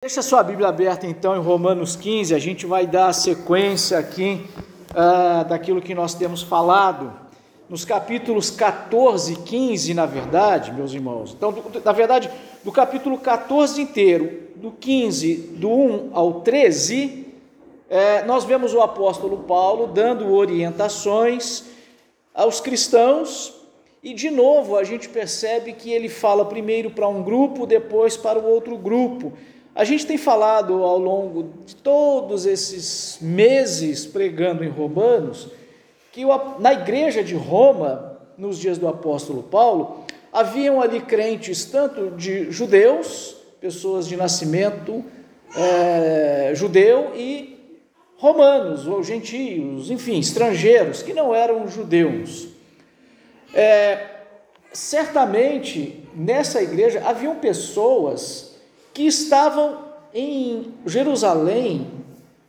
Deixa sua Bíblia aberta então em Romanos 15, a gente vai dar a sequência aqui uh, daquilo que nós temos falado, nos capítulos 14 e 15, na verdade, meus irmãos. Então, do, na verdade, do capítulo 14 inteiro, do 15, do 1 ao 13, eh, nós vemos o apóstolo Paulo dando orientações aos cristãos e de novo a gente percebe que ele fala primeiro para um grupo, depois para o outro grupo. A gente tem falado ao longo de todos esses meses pregando em Romanos que na igreja de Roma, nos dias do apóstolo Paulo, haviam ali crentes tanto de judeus, pessoas de nascimento é, judeu, e romanos ou gentios, enfim, estrangeiros que não eram judeus. É, certamente nessa igreja haviam pessoas que estavam em Jerusalém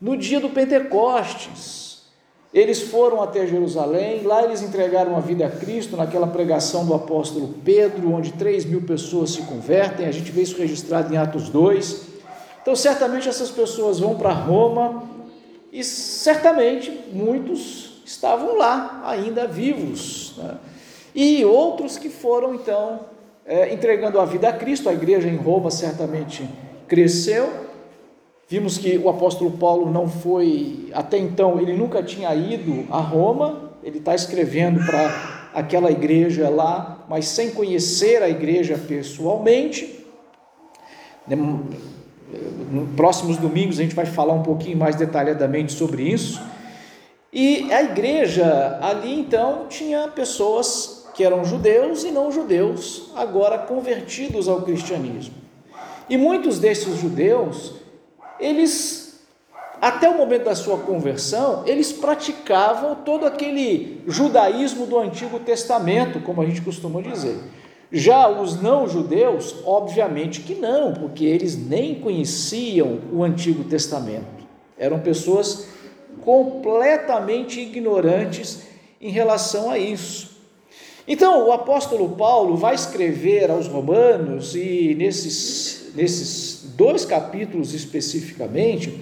no dia do Pentecostes. Eles foram até Jerusalém, lá eles entregaram a vida a Cristo naquela pregação do apóstolo Pedro, onde 3 mil pessoas se convertem, a gente vê isso registrado em Atos 2. Então, certamente essas pessoas vão para Roma e certamente muitos estavam lá ainda vivos. Né? e outros que foram então é, entregando a vida a Cristo. A igreja em Roma certamente cresceu. Vimos que o apóstolo Paulo não foi, até então, ele nunca tinha ido a Roma, ele está escrevendo para aquela igreja lá, mas sem conhecer a igreja pessoalmente. Nos próximos domingos a gente vai falar um pouquinho mais detalhadamente sobre isso. E a igreja ali então tinha pessoas que eram judeus e não judeus, agora convertidos ao cristianismo. E muitos desses judeus, eles, até o momento da sua conversão, eles praticavam todo aquele judaísmo do Antigo Testamento, como a gente costuma dizer. Já os não-judeus, obviamente que não, porque eles nem conheciam o Antigo Testamento. Eram pessoas completamente ignorantes em relação a isso. Então, o apóstolo Paulo vai escrever aos Romanos, e nesses, nesses dois capítulos especificamente,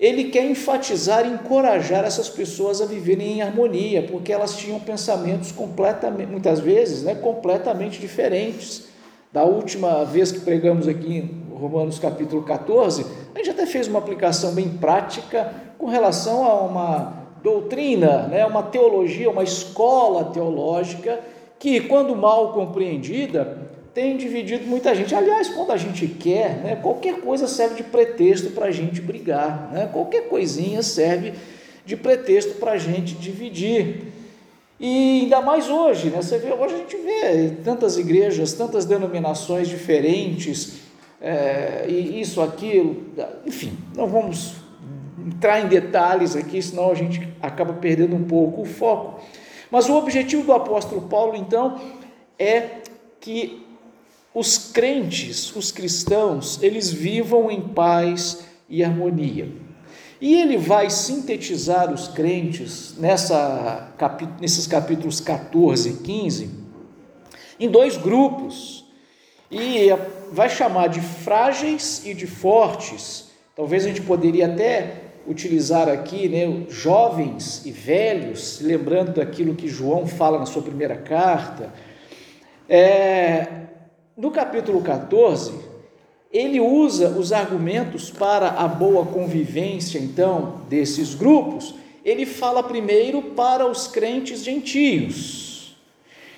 ele quer enfatizar e encorajar essas pessoas a viverem em harmonia, porque elas tinham pensamentos completamente, muitas vezes, né, completamente diferentes. Da última vez que pregamos aqui em Romanos capítulo 14, a gente até fez uma aplicação bem prática com relação a uma doutrina, né, uma teologia, uma escola teológica que, quando mal compreendida, tem dividido muita gente. Aliás, quando a gente quer, né, qualquer coisa serve de pretexto para a gente brigar, né? qualquer coisinha serve de pretexto para a gente dividir. E ainda mais hoje, né? Você vê, hoje a gente vê tantas igrejas, tantas denominações diferentes, é, e isso, aquilo, enfim, não vamos entrar em detalhes aqui, senão a gente acaba perdendo um pouco o foco. Mas o objetivo do apóstolo Paulo, então, é que os crentes, os cristãos, eles vivam em paz e harmonia. E ele vai sintetizar os crentes nessa, nesses capítulos 14 e 15 em dois grupos. E vai chamar de frágeis e de fortes. Talvez a gente poderia até utilizar aqui, né, jovens e velhos, lembrando daquilo que João fala na sua primeira carta. É, no capítulo 14, ele usa os argumentos para a boa convivência, então, desses grupos. Ele fala primeiro para os crentes gentios.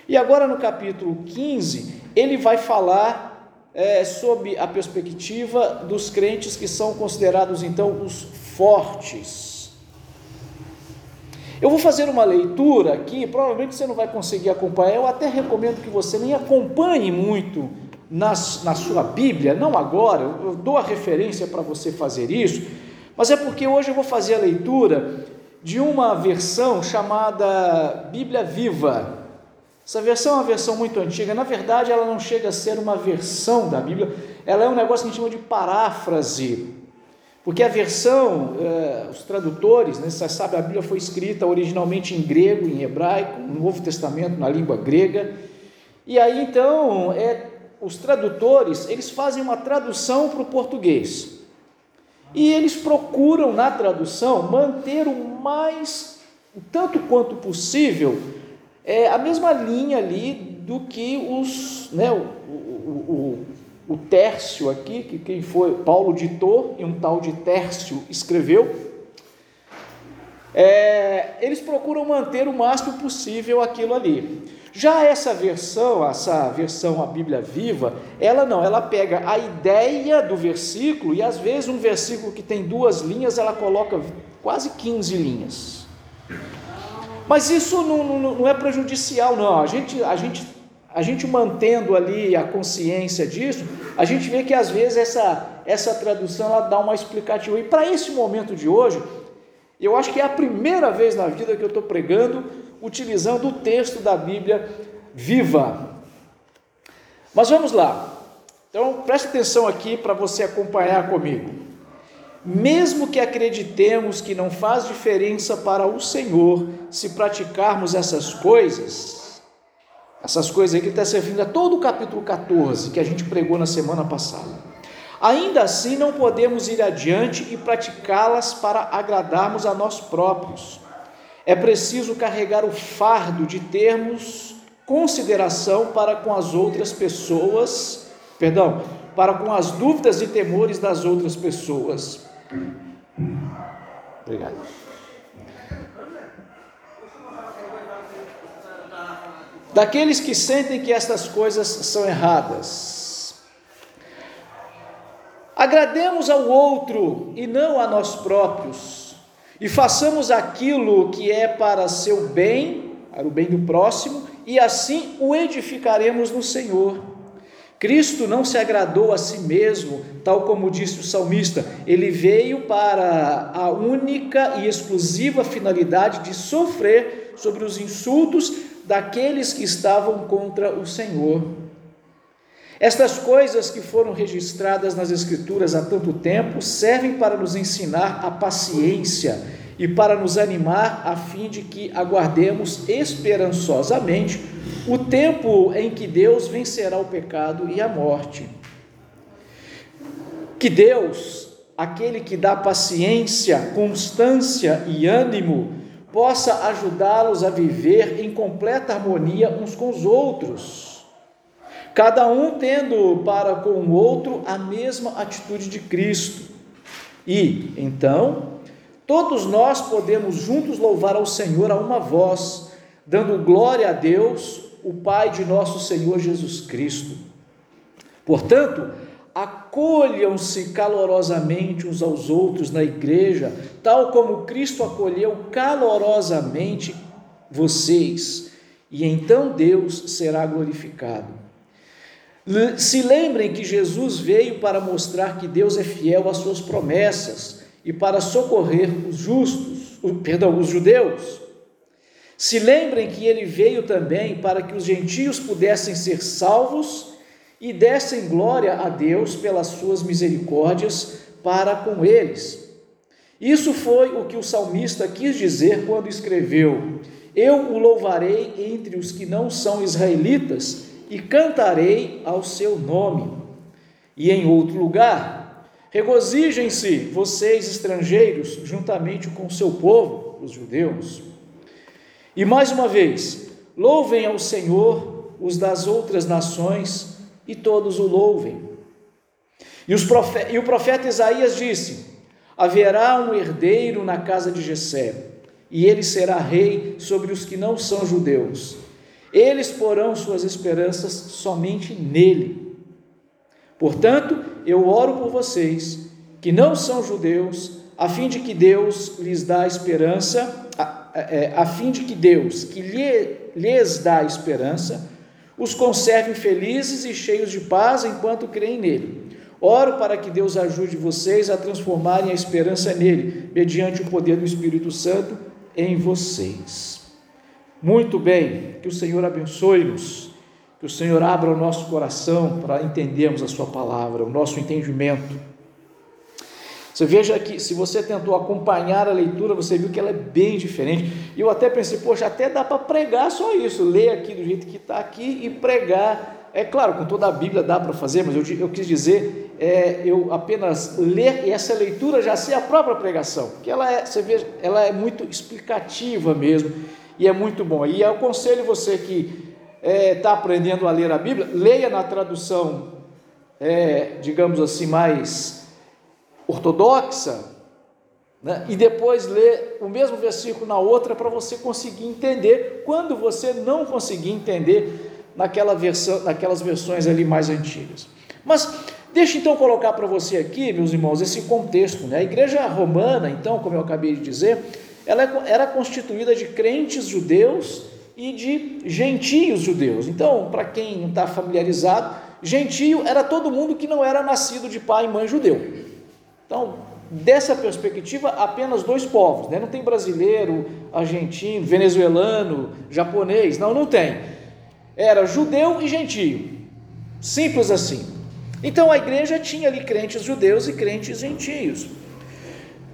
E agora no capítulo 15, ele vai falar é, sob a perspectiva dos crentes que são considerados então os fortes. Eu vou fazer uma leitura aqui, provavelmente você não vai conseguir acompanhar, eu até recomendo que você nem acompanhe muito nas, na sua Bíblia, não agora, eu dou a referência para você fazer isso, mas é porque hoje eu vou fazer a leitura de uma versão chamada Bíblia Viva. Essa versão é uma versão muito antiga, na verdade ela não chega a ser uma versão da Bíblia, ela é um negócio que a gente chama de paráfrase, porque a versão, eh, os tradutores, né, você sabe, a Bíblia foi escrita originalmente em grego, em hebraico, no Novo Testamento na língua grega, e aí então é os tradutores, eles fazem uma tradução para o português. E eles procuram na tradução manter o mais, tanto quanto possível, é, a mesma linha ali do que os, né, o, Tércio aqui, que quem foi, Paulo ditou e um tal de Tércio escreveu. É, eles procuram manter o máximo possível aquilo ali. Já essa versão, essa versão a Bíblia viva, ela não, ela pega a ideia do versículo e às vezes um versículo que tem duas linhas, ela coloca quase 15 linhas. Mas isso não, não, não é prejudicial, não. A gente, a, gente, a gente mantendo ali a consciência disso, a gente vê que às vezes essa, essa tradução ela dá uma explicativa. E para esse momento de hoje, eu acho que é a primeira vez na vida que eu estou pregando utilizando o texto da Bíblia viva. Mas vamos lá. Então, preste atenção aqui para você acompanhar comigo. Mesmo que acreditemos que não faz diferença para o Senhor se praticarmos essas coisas, essas coisas aí que está servindo a todo o capítulo 14 que a gente pregou na semana passada. Ainda assim, não podemos ir adiante e praticá-las para agradarmos a nós próprios. É preciso carregar o fardo de termos consideração para com as outras pessoas, perdão, para com as dúvidas e temores das outras pessoas. Obrigado. Daqueles que sentem que estas coisas são erradas Agrademos ao outro e não a nós próprios, e façamos aquilo que é para seu bem, para o bem do próximo, e assim o edificaremos no Senhor. Cristo não se agradou a si mesmo, tal como disse o salmista, ele veio para a única e exclusiva finalidade de sofrer sobre os insultos daqueles que estavam contra o Senhor. Estas coisas que foram registradas nas Escrituras há tanto tempo servem para nos ensinar a paciência e para nos animar a fim de que aguardemos esperançosamente o tempo em que Deus vencerá o pecado e a morte. Que Deus, aquele que dá paciência, constância e ânimo, possa ajudá-los a viver em completa harmonia uns com os outros cada um tendo para com o outro a mesma atitude de Cristo. E, então, todos nós podemos juntos louvar ao Senhor a uma voz, dando glória a Deus, o Pai de nosso Senhor Jesus Cristo. Portanto, acolham-se calorosamente uns aos outros na igreja, tal como Cristo acolheu calorosamente vocês, e então Deus será glorificado. Se lembrem que Jesus veio para mostrar que Deus é fiel às suas promessas e para socorrer os justos, perdão, os judeus. Se lembrem que ele veio também para que os gentios pudessem ser salvos e dessem glória a Deus pelas suas misericórdias para com eles. Isso foi o que o salmista quis dizer quando escreveu: Eu o louvarei entre os que não são israelitas e cantarei ao seu nome. E em outro lugar, regozijem-se, vocês estrangeiros, juntamente com o seu povo, os judeus. E mais uma vez, louvem ao Senhor os das outras nações, e todos o louvem. E, e o profeta Isaías disse: Haverá um herdeiro na casa de Jessé, e ele será rei sobre os que não são judeus eles porão suas esperanças somente nele. Portanto, eu oro por vocês que não são judeus, a fim de que Deus lhes dá esperança, a, a, é, a fim de que Deus, que lhe, lhes dá esperança, os conserve felizes e cheios de paz enquanto creem nele. Oro para que Deus ajude vocês a transformarem a esperança nele, mediante o poder do Espírito Santo em vocês. Muito bem, que o Senhor abençoe-nos, que o Senhor abra o nosso coração para entendermos a Sua palavra, o nosso entendimento. Você veja que, se você tentou acompanhar a leitura, você viu que ela é bem diferente. E eu até pensei, poxa, até dá para pregar só isso, ler aqui do jeito que está aqui e pregar é claro, com toda a Bíblia dá para fazer, mas eu, eu quis dizer, é, eu apenas ler e essa leitura já ser a própria pregação, que ela é, você vê, ela é muito explicativa mesmo e é muito bom. E eu aconselho você que está é, tá aprendendo a ler a Bíblia, leia na tradução, é, digamos assim, mais ortodoxa, né? e depois lê o mesmo versículo na outra para você conseguir entender quando você não conseguir entender naquela versão, naquelas versões ali mais antigas. Mas deixa então colocar para você aqui, meus irmãos, esse contexto. Né? A igreja romana, então, como eu acabei de dizer, ela era constituída de crentes judeus e de gentios judeus. Então, para quem não está familiarizado, gentio era todo mundo que não era nascido de pai e mãe judeu. Então, dessa perspectiva, apenas dois povos, né? não tem brasileiro, argentino, venezuelano, japonês, não, não tem era judeu e gentio. Simples assim. Então a igreja tinha ali crentes judeus e crentes gentios.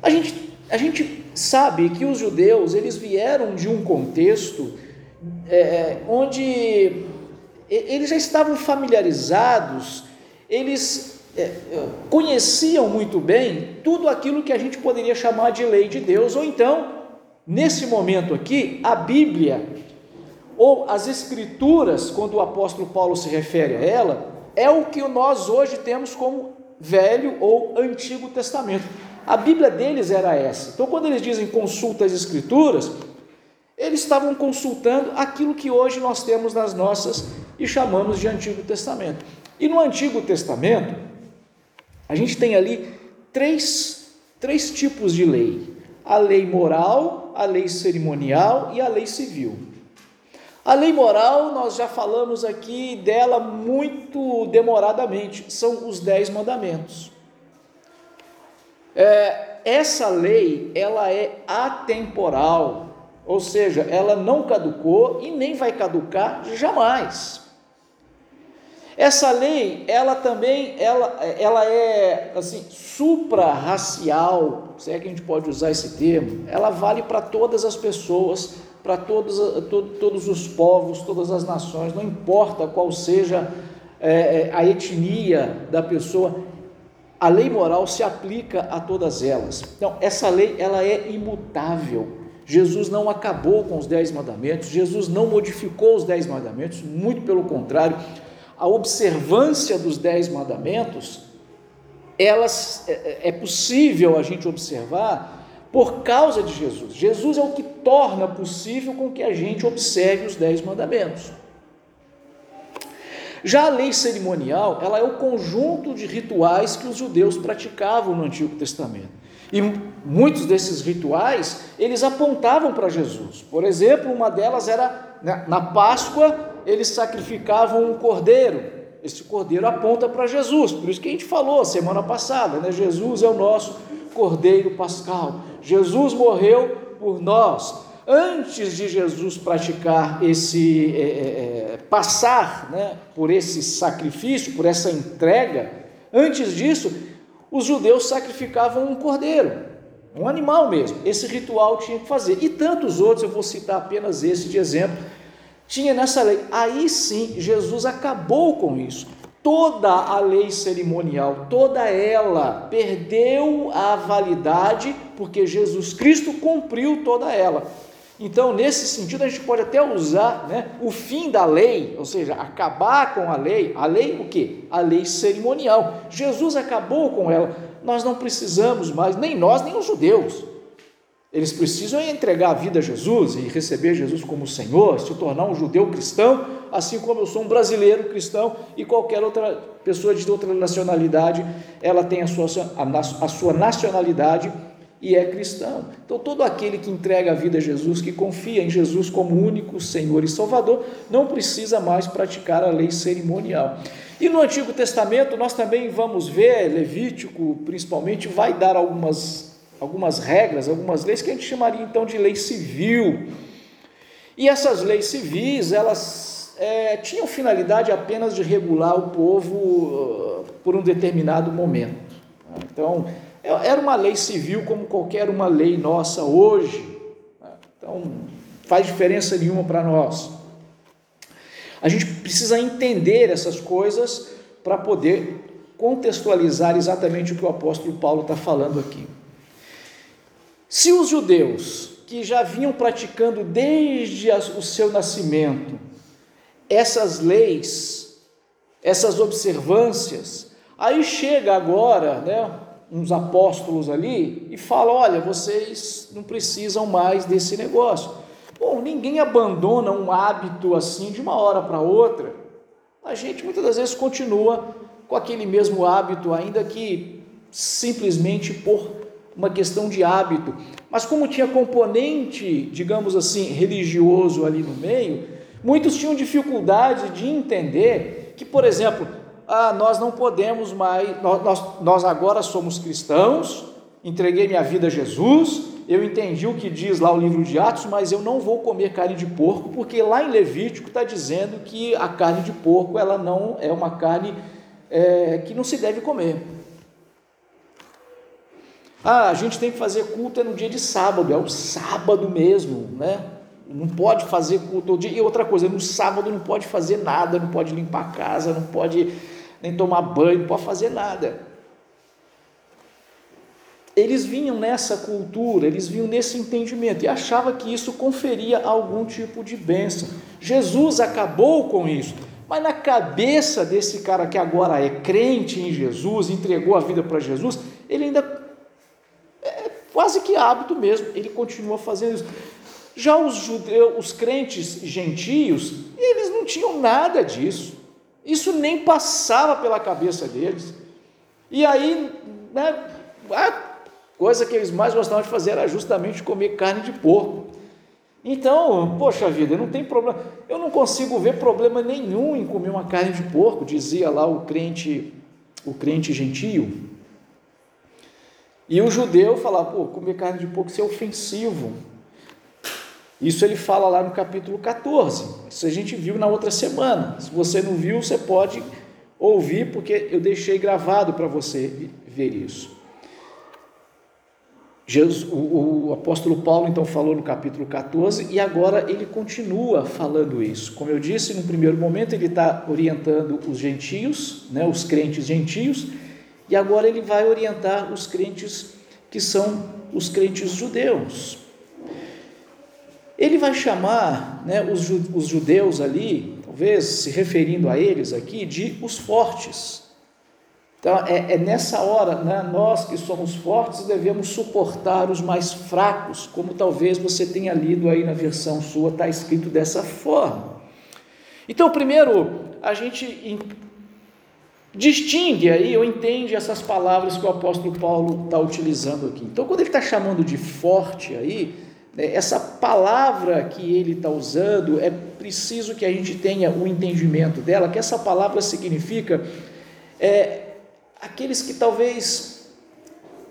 A gente, a gente sabe que os judeus eles vieram de um contexto é, onde eles já estavam familiarizados, eles é, conheciam muito bem tudo aquilo que a gente poderia chamar de lei de Deus, ou então, nesse momento aqui, a Bíblia ou as Escrituras, quando o apóstolo Paulo se refere a ela, é o que nós hoje temos como Velho ou Antigo Testamento. A Bíblia deles era essa. Então, quando eles dizem consulta as Escrituras, eles estavam consultando aquilo que hoje nós temos nas nossas e chamamos de Antigo Testamento. E no Antigo Testamento, a gente tem ali três, três tipos de lei: a lei moral, a lei cerimonial e a lei civil. A lei moral, nós já falamos aqui dela muito demoradamente, são os dez mandamentos. É, essa lei, ela é atemporal, ou seja, ela não caducou e nem vai caducar jamais. Essa lei, ela também, ela, ela é assim, supra-racial, se é que a gente pode usar esse termo, ela vale para todas as pessoas, para todos, todos os povos, todas as nações, não importa qual seja é, é, a etnia da pessoa, a lei moral se aplica a todas elas. Então, essa lei ela é imutável. Jesus não acabou com os dez mandamentos, Jesus não modificou os dez mandamentos, muito pelo contrário, a observância dos dez mandamentos, elas é, é possível a gente observar por causa de Jesus. Jesus é o que torna possível com que a gente observe os dez mandamentos. Já a lei cerimonial, ela é o conjunto de rituais que os judeus praticavam no Antigo Testamento. E muitos desses rituais, eles apontavam para Jesus. Por exemplo, uma delas era né, na Páscoa, eles sacrificavam um cordeiro. Esse cordeiro aponta para Jesus. Por isso que a gente falou semana passada, né? Jesus é o nosso cordeiro pascal. Jesus morreu por nós. Antes de Jesus praticar esse, é, é, é, passar né, por esse sacrifício, por essa entrega, antes disso, os judeus sacrificavam um cordeiro, um animal mesmo. Esse ritual tinha que fazer. E tantos outros, eu vou citar apenas esse de exemplo, tinha nessa lei. Aí sim, Jesus acabou com isso toda a lei cerimonial, toda ela perdeu a validade porque Jesus Cristo cumpriu toda ela. Então, nesse sentido, a gente pode até usar né, o fim da lei, ou seja, acabar com a lei. A lei o que? A lei cerimonial. Jesus acabou com ela. Nós não precisamos mais, nem nós, nem os judeus. Eles precisam entregar a vida a Jesus e receber Jesus como Senhor, se tornar um judeu cristão, assim como eu sou um brasileiro cristão e qualquer outra pessoa de outra nacionalidade, ela tem a sua, a, sua nacionalidade e é cristão. Então, todo aquele que entrega a vida a Jesus, que confia em Jesus como único Senhor e Salvador, não precisa mais praticar a lei cerimonial. E no Antigo Testamento, nós também vamos ver, Levítico principalmente, vai dar algumas algumas regras, algumas leis que a gente chamaria então de lei civil. E essas leis civis, elas é, tinham finalidade apenas de regular o povo uh, por um determinado momento. Então, é, era uma lei civil como qualquer uma lei nossa hoje. Então, faz diferença nenhuma para nós. A gente precisa entender essas coisas para poder contextualizar exatamente o que o apóstolo Paulo está falando aqui. Se os judeus, que já vinham praticando desde o seu nascimento essas leis, essas observâncias, aí chega agora, né, uns apóstolos ali e fala: olha, vocês não precisam mais desse negócio. Bom, ninguém abandona um hábito assim de uma hora para outra. A gente muitas das vezes continua com aquele mesmo hábito, ainda que simplesmente por uma questão de hábito. Mas como tinha componente, digamos assim, religioso ali no meio, muitos tinham dificuldade de entender que, por exemplo, ah, nós não podemos mais, nós, nós, agora somos cristãos, entreguei minha vida a Jesus, eu entendi o que diz lá o livro de Atos, mas eu não vou comer carne de porco, porque lá em Levítico está dizendo que a carne de porco ela não é uma carne é, que não se deve comer. Ah, a gente tem que fazer culto é no dia de sábado, é o sábado mesmo, né? Não pode fazer culto todo dia. E outra coisa, no sábado não pode fazer nada, não pode limpar a casa, não pode nem tomar banho, não pode fazer nada. Eles vinham nessa cultura, eles vinham nesse entendimento e achava que isso conferia algum tipo de bênção. Jesus acabou com isso. Mas na cabeça desse cara que agora é crente em Jesus, entregou a vida para Jesus, ele ainda quase que hábito mesmo, ele continua fazendo isso. Já os judeus, os crentes gentios, eles não tinham nada disso. Isso nem passava pela cabeça deles. E aí, né, a coisa que eles mais gostavam de fazer era justamente comer carne de porco. Então, poxa vida, não tem problema. Eu não consigo ver problema nenhum em comer uma carne de porco, dizia lá o crente, o crente gentio. E o judeu falava, pô, comer carne de porco isso é ofensivo. Isso ele fala lá no capítulo 14. Isso a gente viu na outra semana. Se você não viu, você pode ouvir, porque eu deixei gravado para você ver isso. Jesus, o, o, apóstolo Paulo então falou no capítulo 14 e agora ele continua falando isso. Como eu disse, no primeiro momento ele está orientando os gentios, né, os crentes gentios, e agora ele vai orientar os crentes que são os crentes judeus. Ele vai chamar né, os, judeus ali, talvez se referindo a eles aqui, de os fortes. Então, é, é nessa hora, né, nós que somos fortes devemos suportar os mais fracos, como talvez você tenha lido aí na versão sua, está escrito dessa forma. Então, primeiro, a gente distingue aí ou entende essas palavras que o apóstolo Paulo está utilizando aqui. Então, quando ele está chamando de forte aí, né, essa palavra que ele está usando, é preciso que a gente tenha o um entendimento dela, que essa palavra significa é, aqueles que talvez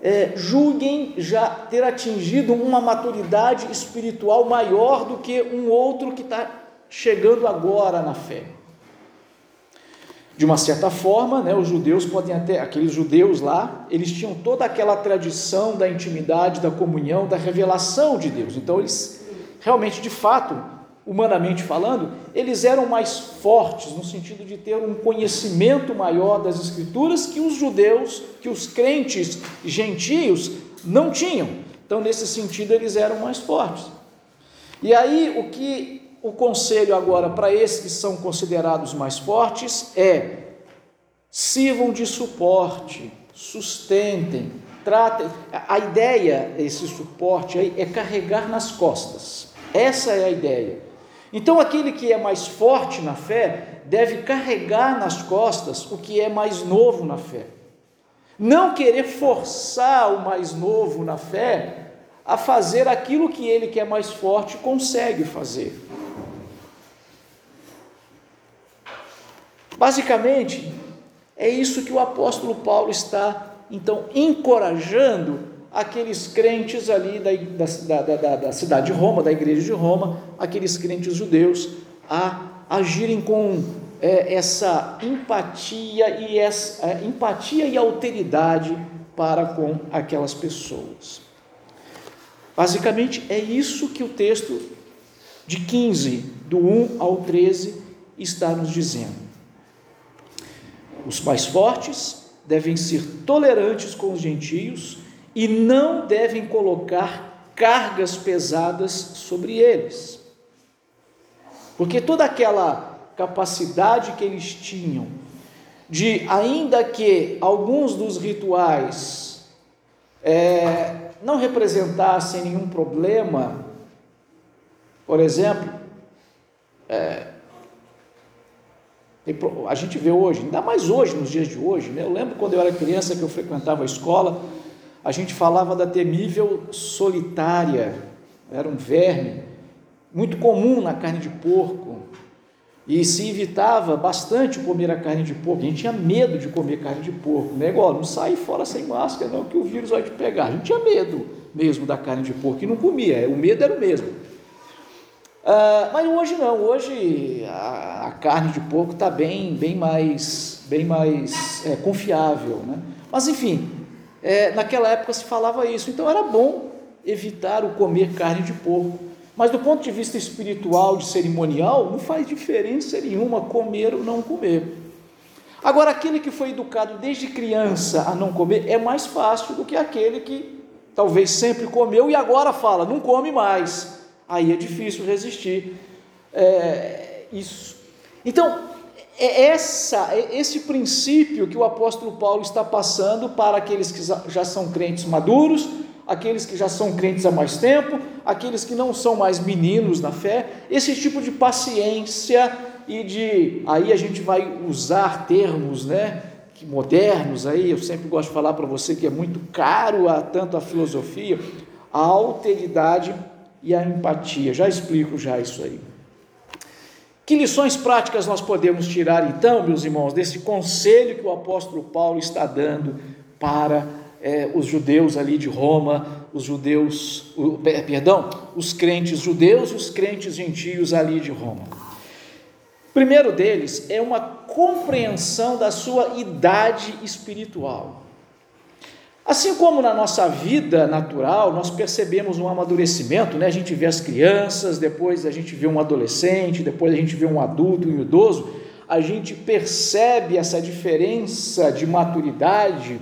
é, julguem já ter atingido uma maturidade espiritual maior do que um outro que está chegando agora na fé. De uma certa forma, né, os judeus podem até, aqueles judeus lá, eles tinham toda aquela tradição da intimidade, da comunhão, da revelação de Deus. Então, eles realmente, de fato, humanamente falando, eles eram mais fortes no sentido de ter um conhecimento maior das Escrituras que os judeus, que os crentes gentios não tinham. Então, nesse sentido, eles eram mais fortes. E aí, o que o conselho agora para esses que são considerados mais fortes é: sirvam de suporte, sustentem, tratem. A ideia, esse suporte aí, é carregar nas costas. Essa é a ideia. Então, aquele que é mais forte na fé deve carregar nas costas o que é mais novo na fé. Não querer forçar o mais novo na fé a fazer aquilo que ele que é mais forte consegue fazer. Basicamente, é isso que o apóstolo Paulo está então encorajando aqueles crentes ali da, da, da, da, cidade de Roma, da igreja de Roma, aqueles crentes judeus, a agirem com é, essa empatia e essa é, empatia e alteridade para com aquelas pessoas. Basicamente é isso que o texto de 15, do 1 ao 13, está nos dizendo. Os mais fortes devem ser tolerantes com os gentios e não devem colocar cargas pesadas sobre eles. Porque toda aquela capacidade que eles tinham de, ainda que alguns dos rituais é, não representassem nenhum problema, por exemplo, é, a gente vê hoje, ainda mais hoje, nos dias de hoje, né? eu lembro quando eu era criança que eu frequentava a escola, a gente falava da temível solitária, era um verme, muito comum na carne de porco, e se evitava bastante comer a carne de porco, a gente tinha medo de comer carne de porco, né? Igual, não sai fora sem máscara, não, que o vírus vai te pegar. A gente tinha medo mesmo da carne de porco e não comia, o medo era o mesmo. Ah, mas hoje não, hoje a, a carne de porco está bem, bem mais, bem mais é, confiável, né? Mas enfim, é, naquela época se falava isso, então era bom evitar o comer carne de porco. Mas do ponto de vista espiritual, de cerimonial, não faz diferença nenhuma comer ou não comer. Agora, aquele que foi educado desde criança a não comer é mais fácil do que aquele que talvez sempre comeu e agora fala, não come mais. Aí é difícil resistir é, isso. Então, é essa, é esse princípio que o apóstolo Paulo está passando para aqueles que já são crentes maduros, aqueles que já são crentes há mais tempo, aqueles que não são mais meninos na fé, esse tipo de paciência e de aí a gente vai usar termos, né, modernos aí, eu sempre gosto de falar para você que é muito caro a tanto a filosofia, a alteridade e a empatia. Já explico já isso aí. Que lições práticas nós podemos tirar então, meus irmãos, desse conselho que o apóstolo Paulo está dando para é, os judeus ali de Roma, os judeus, o, perdão, os crentes judeus e os crentes gentios ali de Roma? primeiro deles é uma compreensão da sua idade espiritual. Assim como na nossa vida natural, nós percebemos um amadurecimento, né? a gente vê as crianças, depois a gente vê um adolescente, depois a gente vê um adulto, um idoso, a gente percebe essa diferença de maturidade,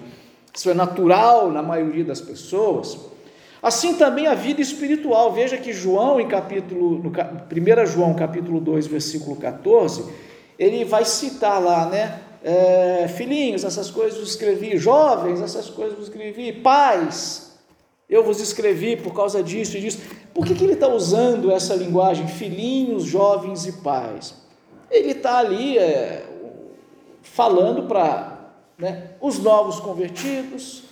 isso é natural na maioria das pessoas. Assim também a vida espiritual. Veja que João, em capítulo, no 1 João, capítulo 2, versículo 14, ele vai citar lá, né? É, filhinhos, essas coisas vos escrevi, jovens, essas coisas vos escrevi, pais, eu vos escrevi por causa disso e disso. Por que, que ele está usando essa linguagem, filhinhos, jovens e pais? Ele está ali é, falando para né, os novos convertidos,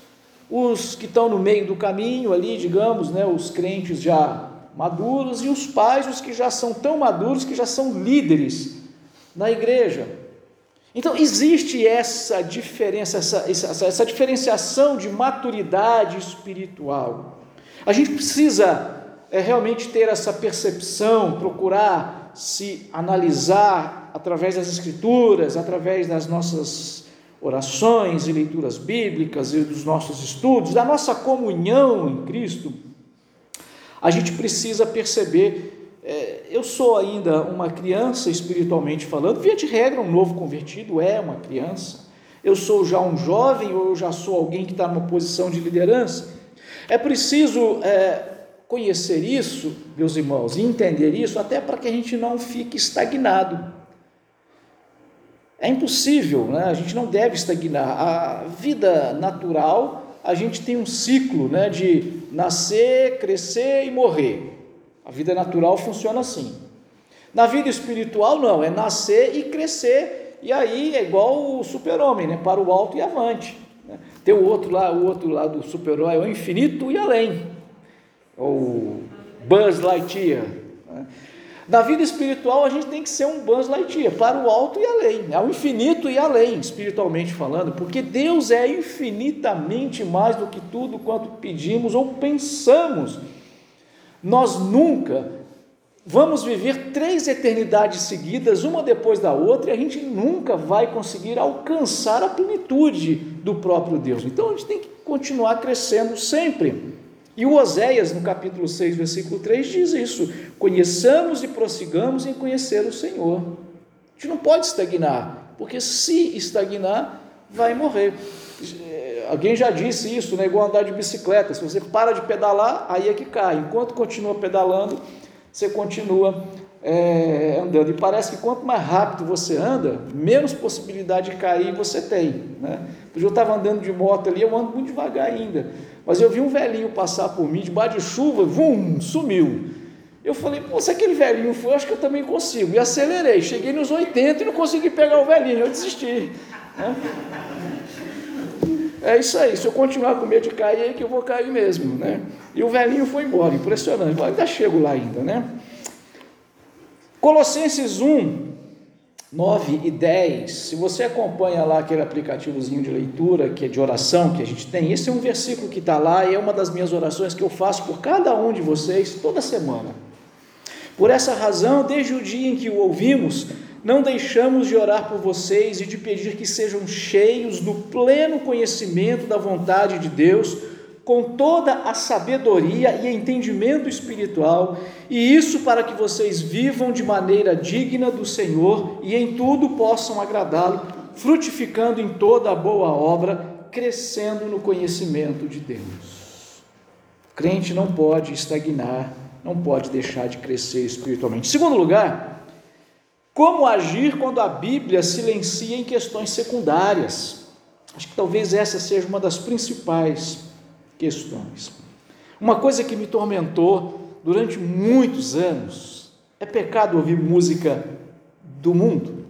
os que estão no meio do caminho ali, digamos, né, os crentes já maduros, e os pais, os que já são tão maduros que já são líderes na igreja. Então, existe essa diferença, essa, essa, essa diferenciação de maturidade espiritual. A gente precisa é, realmente ter essa percepção, procurar se analisar através das Escrituras, através das nossas orações e leituras bíblicas e dos nossos estudos, da nossa comunhão em Cristo. A gente precisa perceber eu sou ainda uma criança espiritualmente falando, via de regra, um novo convertido é uma criança. Eu sou já um jovem ou eu já sou alguém que está numa posição de liderança. É preciso é, conhecer isso, meus irmãos, e entender isso, até para que a gente não fique estagnado. É impossível, né? a gente não deve estagnar. A vida natural, a gente tem um ciclo né, de nascer, crescer e morrer. A vida natural funciona assim. Na vida espiritual, não, é nascer e crescer, e aí é igual o super-homem, né? para o alto e avante. Né? Tem o outro lá, o outro lado do super-herói, é o infinito e além, o Buzz Lightyear. Né? Na vida espiritual, a gente tem que ser um Buzz Lightyear, para o alto e além, é o infinito e além, espiritualmente falando, porque Deus é infinitamente mais do que tudo quanto pedimos ou pensamos nós nunca vamos viver três eternidades seguidas, uma depois da outra, e a gente nunca vai conseguir alcançar a plenitude do próprio Deus. Então a gente tem que continuar crescendo sempre. E o Oséias, no capítulo 6, versículo 3, diz isso: conheçamos e prossigamos em conhecer o Senhor. gente não pode estagnar, porque se estagnar, vai morrer. Alguém já disse isso, né? igual andar de bicicleta. Se você para de pedalar, aí é que cai. Enquanto continua pedalando, você continua é, andando. E parece que quanto mais rápido você anda, menos possibilidade de cair você tem. Né? eu estava andando de moto ali, eu ando muito devagar ainda. Mas eu vi um velhinho passar por mim, debaixo de chuva, vum, sumiu. Eu falei, pô, se aquele velhinho foi, acho que eu também consigo. E acelerei, cheguei nos 80 e não consegui pegar o velhinho, eu desisti. Né? É isso aí, se eu continuar com medo de cair, é que eu vou cair mesmo, né? E o velhinho foi embora, impressionante. Eu ainda chego lá ainda, né? Colossenses 1, 9 e 10. Se você acompanha lá aquele aplicativozinho de leitura, que é de oração que a gente tem, esse é um versículo que está lá e é uma das minhas orações que eu faço por cada um de vocês toda semana. Por essa razão, desde o dia em que o ouvimos, não deixamos de orar por vocês e de pedir que sejam cheios do pleno conhecimento da vontade de Deus, com toda a sabedoria e entendimento espiritual, e isso para que vocês vivam de maneira digna do Senhor e em tudo possam agradá-lo, frutificando em toda a boa obra, crescendo no conhecimento de Deus. O crente não pode estagnar, não pode deixar de crescer espiritualmente. Segundo lugar, como agir quando a Bíblia silencia em questões secundárias? Acho que talvez essa seja uma das principais questões. Uma coisa que me tormentou durante muitos anos é pecado ouvir música do mundo.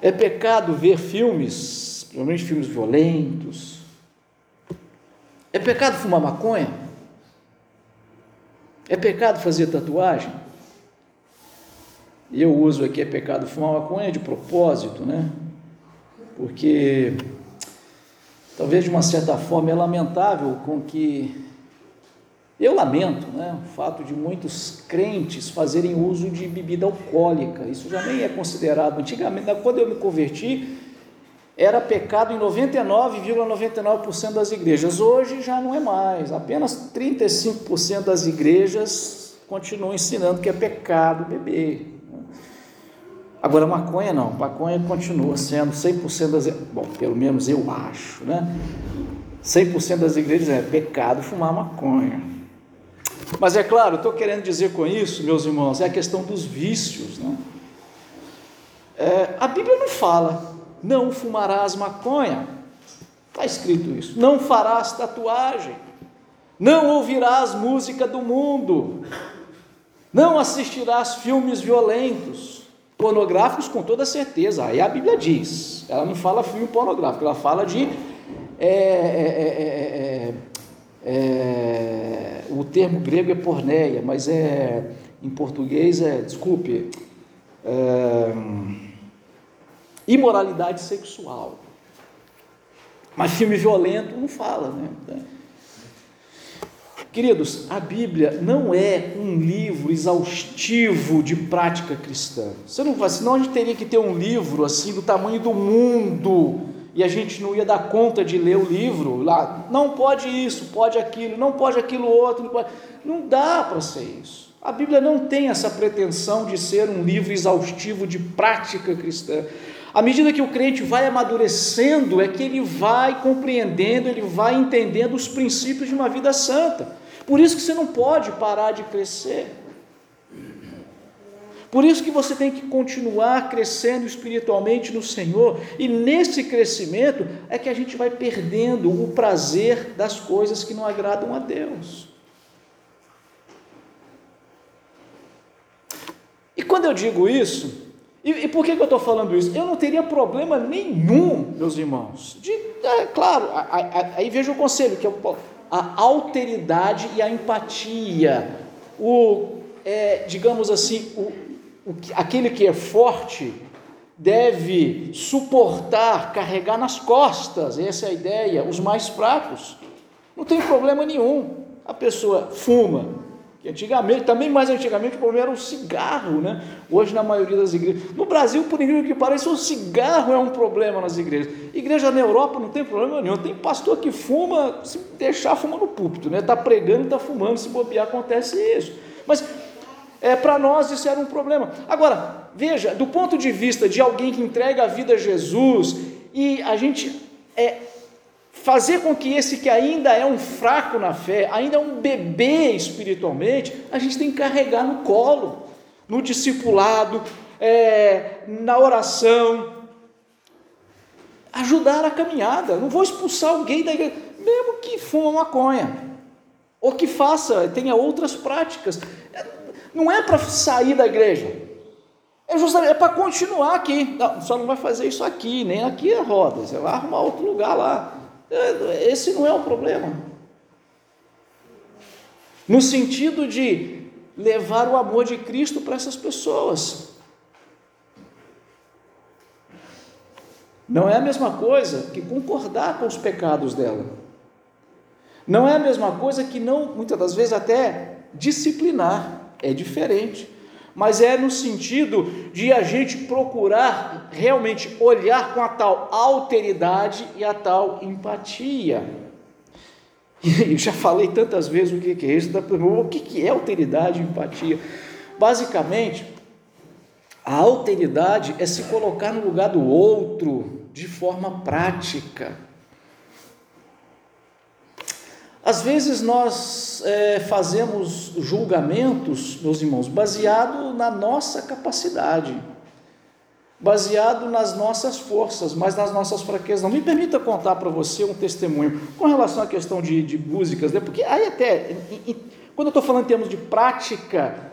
É pecado ver filmes, principalmente filmes violentos. É pecado fumar maconha? É pecado fazer tatuagem? Eu uso aqui é pecado fumar maconha de propósito, né? Porque talvez de uma certa forma é lamentável com que eu lamento, né, o fato de muitos crentes fazerem uso de bebida alcoólica. Isso já nem é considerado antigamente, quando eu me converti, era pecado em 99,99% ,99 das igrejas. Hoje já não é mais. Apenas 35% das igrejas continuam ensinando que é pecado beber. Agora, maconha não, maconha continua sendo 100% das. Bom, pelo menos eu acho, né? 100% das igrejas é pecado fumar maconha. Mas é claro, estou querendo dizer com isso, meus irmãos, é a questão dos vícios, né? É, a Bíblia não fala, não fumarás maconha, está escrito isso, não farás tatuagem, não ouvirás música do mundo, não assistirás filmes violentos, Pornográficos, com toda certeza, aí a Bíblia diz. Ela não fala filme pornográfico, ela fala de. É, é, é, o termo grego é porneia, mas é em português é, desculpe, imoralidade sexual. Mas filme violento não fala, né? Queridos, a Bíblia não é um livro exaustivo de prática cristã. Você não senão a gente teria que ter um livro assim do tamanho do mundo e a gente não ia dar conta de ler o livro lá. Não pode isso, pode aquilo, não pode aquilo outro, não, pode. não dá para ser isso. A Bíblia não tem essa pretensão de ser um livro exaustivo de prática cristã. À medida que o crente vai amadurecendo, é que ele vai compreendendo, ele vai entendendo os princípios de uma vida santa. Por isso que você não pode parar de crescer. Por isso que você tem que continuar crescendo espiritualmente no Senhor, e nesse crescimento é que a gente vai perdendo o prazer das coisas que não agradam a Deus. E quando eu digo isso, e, e por que, que eu estou falando isso? Eu não teria problema nenhum, meus irmãos, de, é, claro, aí veja o conselho, que eu a alteridade e a empatia, o, é, digamos assim, o, o, aquele que é forte deve suportar, carregar nas costas, essa é a ideia, os mais fracos. Não tem problema nenhum. A pessoa fuma, que antigamente, também mais antigamente, o problema era o cigarro, né? Hoje, na maioria das igrejas. No Brasil, por incrível que pareça, o cigarro é um problema nas igrejas. Igreja na Europa não tem problema nenhum. Tem pastor que fuma, se deixar, fuma no púlpito, né? Está pregando e está fumando, se bobear, acontece isso. Mas É, Para nós isso era um problema. Agora, veja, do ponto de vista de alguém que entrega a vida a Jesus e a gente é, fazer com que esse que ainda é um fraco na fé, ainda é um bebê espiritualmente, a gente tem que carregar no colo, no discipulado, é, na oração, ajudar a caminhada. Não vou expulsar alguém da igreja, mesmo que fuma maconha, ou que faça, tenha outras práticas. Não é para sair da igreja, é é para continuar aqui. Não, só não vai fazer isso aqui, nem aqui é roda. Você vai arrumar outro lugar lá. É, esse não é o problema. No sentido de levar o amor de Cristo para essas pessoas. Não é a mesma coisa que concordar com os pecados dela. Não é a mesma coisa que não, muitas das vezes, até disciplinar. É diferente mas é no sentido de a gente procurar realmente olhar com a tal alteridade e a tal empatia. E já falei tantas vezes o que é isso, o que é alteridade e empatia? Basicamente, a alteridade é se colocar no lugar do outro de forma prática. Às vezes nós é, fazemos julgamentos, meus irmãos, baseado na nossa capacidade, baseado nas nossas forças, mas nas nossas fraquezas. Não me permita contar para você um testemunho com relação à questão de, de músicas, né? porque aí até, quando eu estou falando em termos de prática,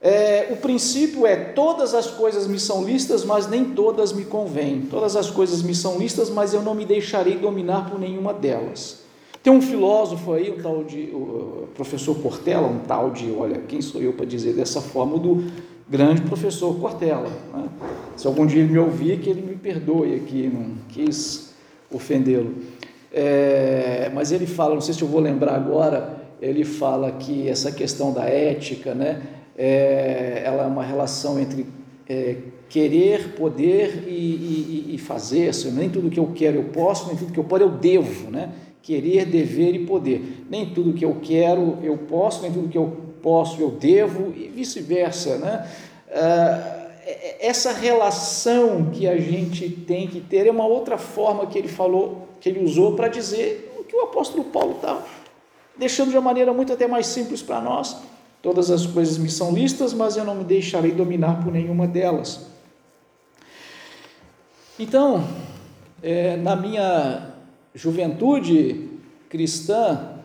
é, o princípio é todas as coisas me são listas, mas nem todas me convêm. Todas as coisas me são listas, mas eu não me deixarei dominar por nenhuma delas. Tem um filósofo aí, um tal de o professor Cortella, um tal de, olha, quem sou eu para dizer dessa forma, do grande professor Cortella. Né? Se algum dia ele me ouvir, que ele me perdoe aqui, não quis ofendê-lo. É, mas ele fala, não sei se eu vou lembrar agora, ele fala que essa questão da ética, né, é, ela é uma relação entre é, querer, poder e, e, e fazer. Assim, nem tudo que eu quero eu posso, nem tudo que eu posso eu devo, né? Querer, dever e poder. Nem tudo que eu quero eu posso, nem tudo que eu posso eu devo e vice-versa, né? Ah, essa relação que a gente tem que ter é uma outra forma que ele falou, que ele usou para dizer o que o apóstolo Paulo está deixando de uma maneira muito até mais simples para nós. Todas as coisas me são listas, mas eu não me deixarei dominar por nenhuma delas. Então, é, na minha juventude cristã,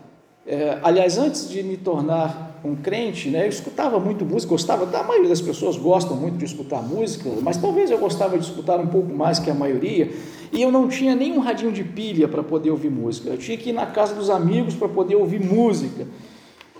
é, aliás, antes de me tornar um crente, né, eu escutava muito música, gostava, da maioria das pessoas gostam muito de escutar música, mas talvez eu gostava de escutar um pouco mais que a maioria, e eu não tinha nenhum radinho de pilha para poder ouvir música, eu tinha que ir na casa dos amigos para poder ouvir música,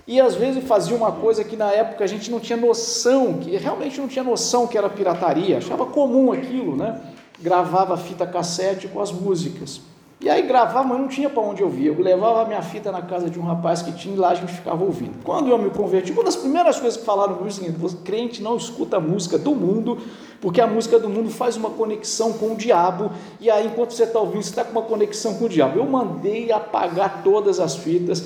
e às vezes fazia uma coisa que na época a gente não tinha noção, que realmente não tinha noção que era pirataria, achava comum aquilo, né? Gravava fita cassete com as músicas. E aí gravava, mas não tinha para onde ouvir. Eu levava a minha fita na casa de um rapaz que tinha e lá a gente ficava ouvindo. Quando eu me converti, uma das primeiras coisas que falaram comigo é o seguinte: crente não escuta a música do mundo, porque a música do mundo faz uma conexão com o diabo, e aí enquanto você está ouvindo, você está com uma conexão com o diabo. Eu mandei apagar todas as fitas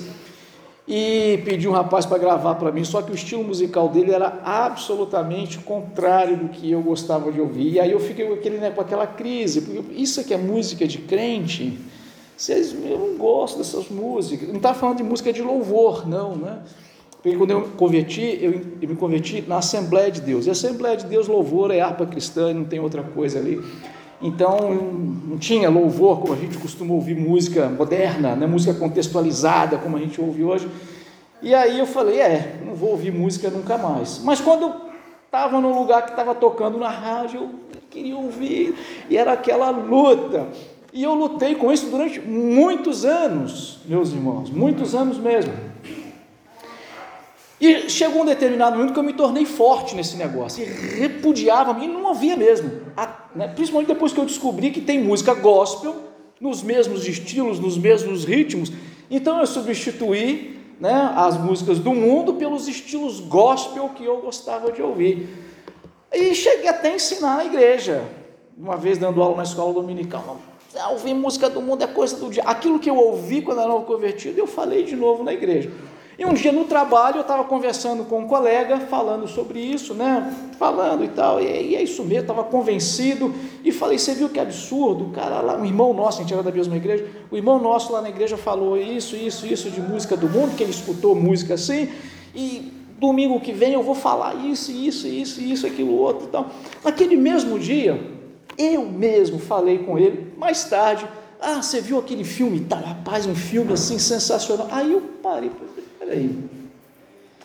e pedi um rapaz para gravar para mim, só que o estilo musical dele era absolutamente contrário do que eu gostava de ouvir. E aí eu fiquei com, aquele, né, com aquela crise, porque isso aqui é música de crente, vocês, eu não gosto dessas músicas. Não está falando de música de louvor, não, né? Porque quando eu converti, eu, eu me converti na Assembleia de Deus. E a Assembleia de Deus, louvor é harpa cristã, não tem outra coisa ali. Então não tinha louvor como a gente costuma ouvir música moderna, né? música contextualizada como a gente ouve hoje. E aí eu falei, é, não vou ouvir música nunca mais. Mas quando eu estava no lugar que estava tocando na rádio, eu queria ouvir, e era aquela luta. E eu lutei com isso durante muitos anos, meus irmãos, muitos anos mesmo. E chegou um determinado momento que eu me tornei forte nesse negócio, e repudiava, e não havia mesmo. Né? Principalmente depois que eu descobri que tem música gospel, nos mesmos estilos, nos mesmos ritmos. Então eu substituí né, as músicas do mundo pelos estilos gospel que eu gostava de ouvir. E cheguei até a ensinar na igreja, uma vez dando aula na escola dominical. Ah, ouvir música do mundo é coisa do dia. Aquilo que eu ouvi quando era convertido, eu falei de novo na igreja. E um dia no trabalho eu estava conversando com um colega, falando sobre isso, né? Falando e tal, e, é isso mesmo, estava convencido, e falei, você viu que absurdo, cara lá, um irmão nosso, a gente era da mesma igreja, o irmão nosso lá na igreja falou isso, isso, isso de música do mundo, que ele escutou música assim, e domingo que vem eu vou falar isso, isso, isso, isso, aquilo, outro e tal. Naquele mesmo dia, eu mesmo falei com ele, mais tarde, ah, você viu aquele filme? Tá, rapaz, um filme assim sensacional. Aí eu parei, peraí,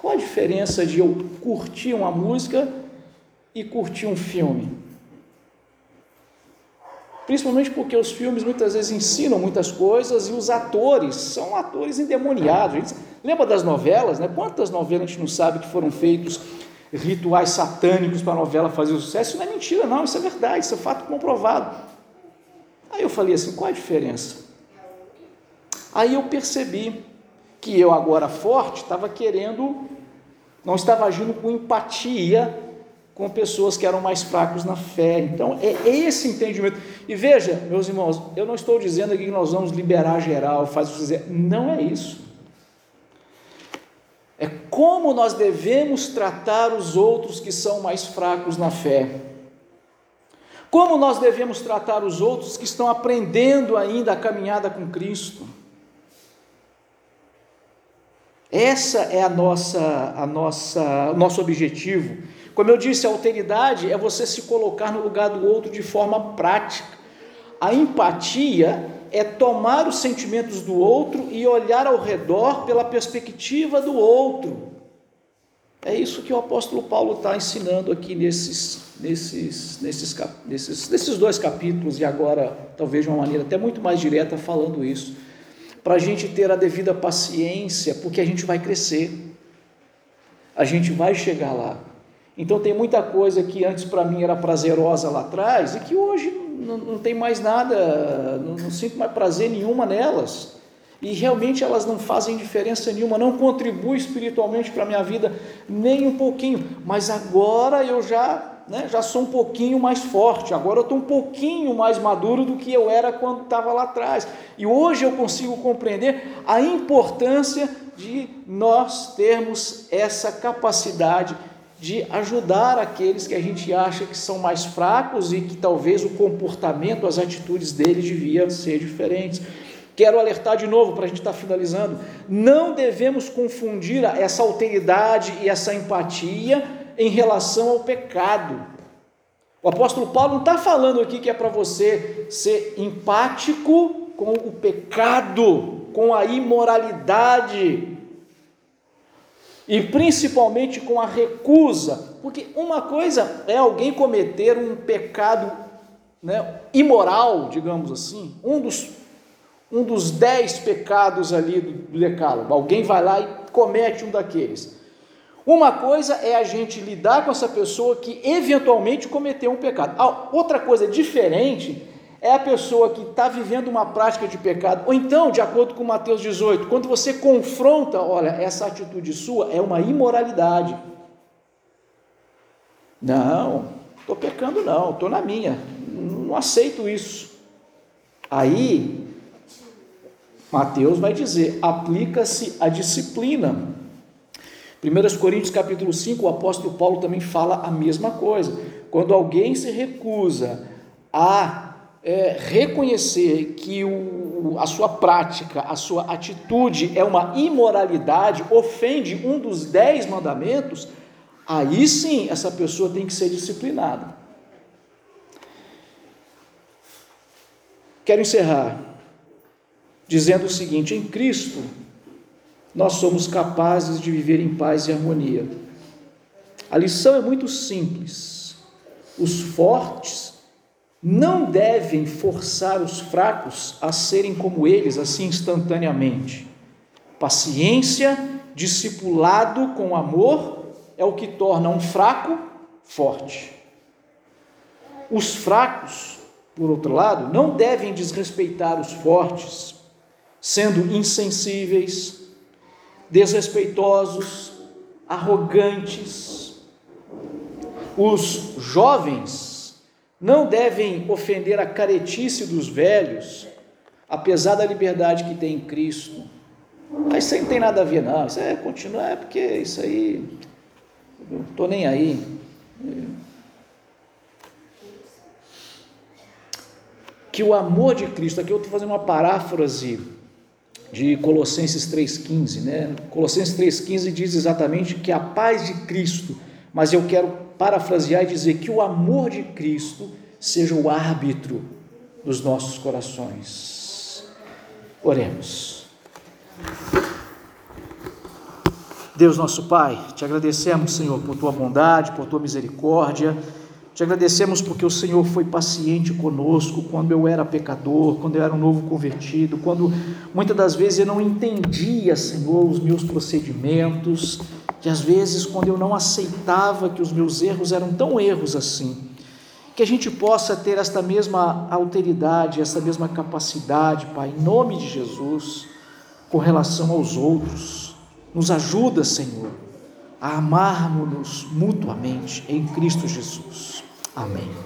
qual a diferença de eu curtir uma música e curtir um filme? Principalmente porque os filmes muitas vezes ensinam muitas coisas e os atores são atores endemoniados. Gente, lembra das novelas? Né? Quantas novelas a gente não sabe que foram feitos rituais satânicos para a novela fazer sucesso? Isso não é mentira, não, isso é verdade, isso é fato comprovado. Aí eu falei assim: qual a diferença? Aí eu percebi que eu, agora forte, estava querendo, não estava agindo com empatia com pessoas que eram mais fracos na fé. Então, é esse entendimento. E veja, meus irmãos, eu não estou dizendo aqui que nós vamos liberar geral, faz o que. Não é isso. É como nós devemos tratar os outros que são mais fracos na fé. Como nós devemos tratar os outros que estão aprendendo ainda a caminhada com Cristo. Essa é a nossa, a nossa, o nosso objetivo. Como eu disse, a alteridade é você se colocar no lugar do outro de forma prática. A empatia é tomar os sentimentos do outro e olhar ao redor pela perspectiva do outro. É isso que o apóstolo Paulo está ensinando aqui nesses, nesses, nesses, nesses, nesses dois capítulos, e agora, talvez de uma maneira até muito mais direta, falando isso para a gente ter a devida paciência, porque a gente vai crescer, a gente vai chegar lá. Então tem muita coisa que antes para mim era prazerosa lá atrás e que hoje não, não tem mais nada, não, não sinto mais prazer nenhuma nelas. E realmente elas não fazem diferença nenhuma, não contribuem espiritualmente para a minha vida nem um pouquinho. Mas agora eu já né, já sou um pouquinho mais forte, agora eu estou um pouquinho mais maduro do que eu era quando estava lá atrás. E hoje eu consigo compreender a importância de nós termos essa capacidade de ajudar aqueles que a gente acha que são mais fracos e que talvez o comportamento, as atitudes deles deviam ser diferentes. Quero alertar de novo para a gente estar tá finalizando: não devemos confundir essa alteridade e essa empatia em relação ao pecado. O apóstolo Paulo não está falando aqui que é para você ser empático com o pecado, com a imoralidade e principalmente com a recusa, porque uma coisa é alguém cometer um pecado né, imoral, digamos assim, um dos, um dos dez pecados ali do, do decálogo, alguém vai lá e comete um daqueles. Uma coisa é a gente lidar com essa pessoa que eventualmente cometeu um pecado. A outra coisa diferente é a pessoa que está vivendo uma prática de pecado. Ou então, de acordo com Mateus 18, quando você confronta, olha, essa atitude sua é uma imoralidade. Não, estou pecando não, estou na minha, não aceito isso. Aí, Mateus vai dizer, aplica-se a disciplina. 1 Coríntios capítulo 5, o apóstolo Paulo também fala a mesma coisa. Quando alguém se recusa a é, reconhecer que o, a sua prática, a sua atitude é uma imoralidade, ofende um dos dez mandamentos, aí sim essa pessoa tem que ser disciplinada. Quero encerrar dizendo o seguinte: em Cristo nós somos capazes de viver em paz e harmonia. A lição é muito simples. Os fortes não devem forçar os fracos a serem como eles, assim instantaneamente. Paciência, discipulado com amor, é o que torna um fraco forte. Os fracos, por outro lado, não devem desrespeitar os fortes, sendo insensíveis, desrespeitosos, arrogantes. Os jovens não devem ofender a caretice dos velhos, apesar da liberdade que tem em Cristo. Mas isso aí não tem nada a ver, não. Isso é continuar, é porque isso aí. Eu não estou nem aí. Que o amor de Cristo, aqui eu estou fazendo uma paráfrase de Colossenses 3,15, né? Colossenses 3,15 diz exatamente que a paz de Cristo, mas eu quero parafrasear e dizer que o amor de Cristo seja o árbitro dos nossos corações. Oremos. Deus nosso Pai, te agradecemos, Senhor, por tua bondade, por tua misericórdia. Te agradecemos porque o Senhor foi paciente conosco quando eu era pecador, quando eu era um novo convertido, quando muitas das vezes eu não entendia, Senhor, os meus procedimentos, que às vezes quando eu não aceitava que os meus erros eram tão erros assim. Que a gente possa ter esta mesma alteridade, esta mesma capacidade, Pai, em nome de Jesus, com relação aos outros. Nos ajuda, Senhor, a amarmos-nos mutuamente em Cristo Jesus. Amém.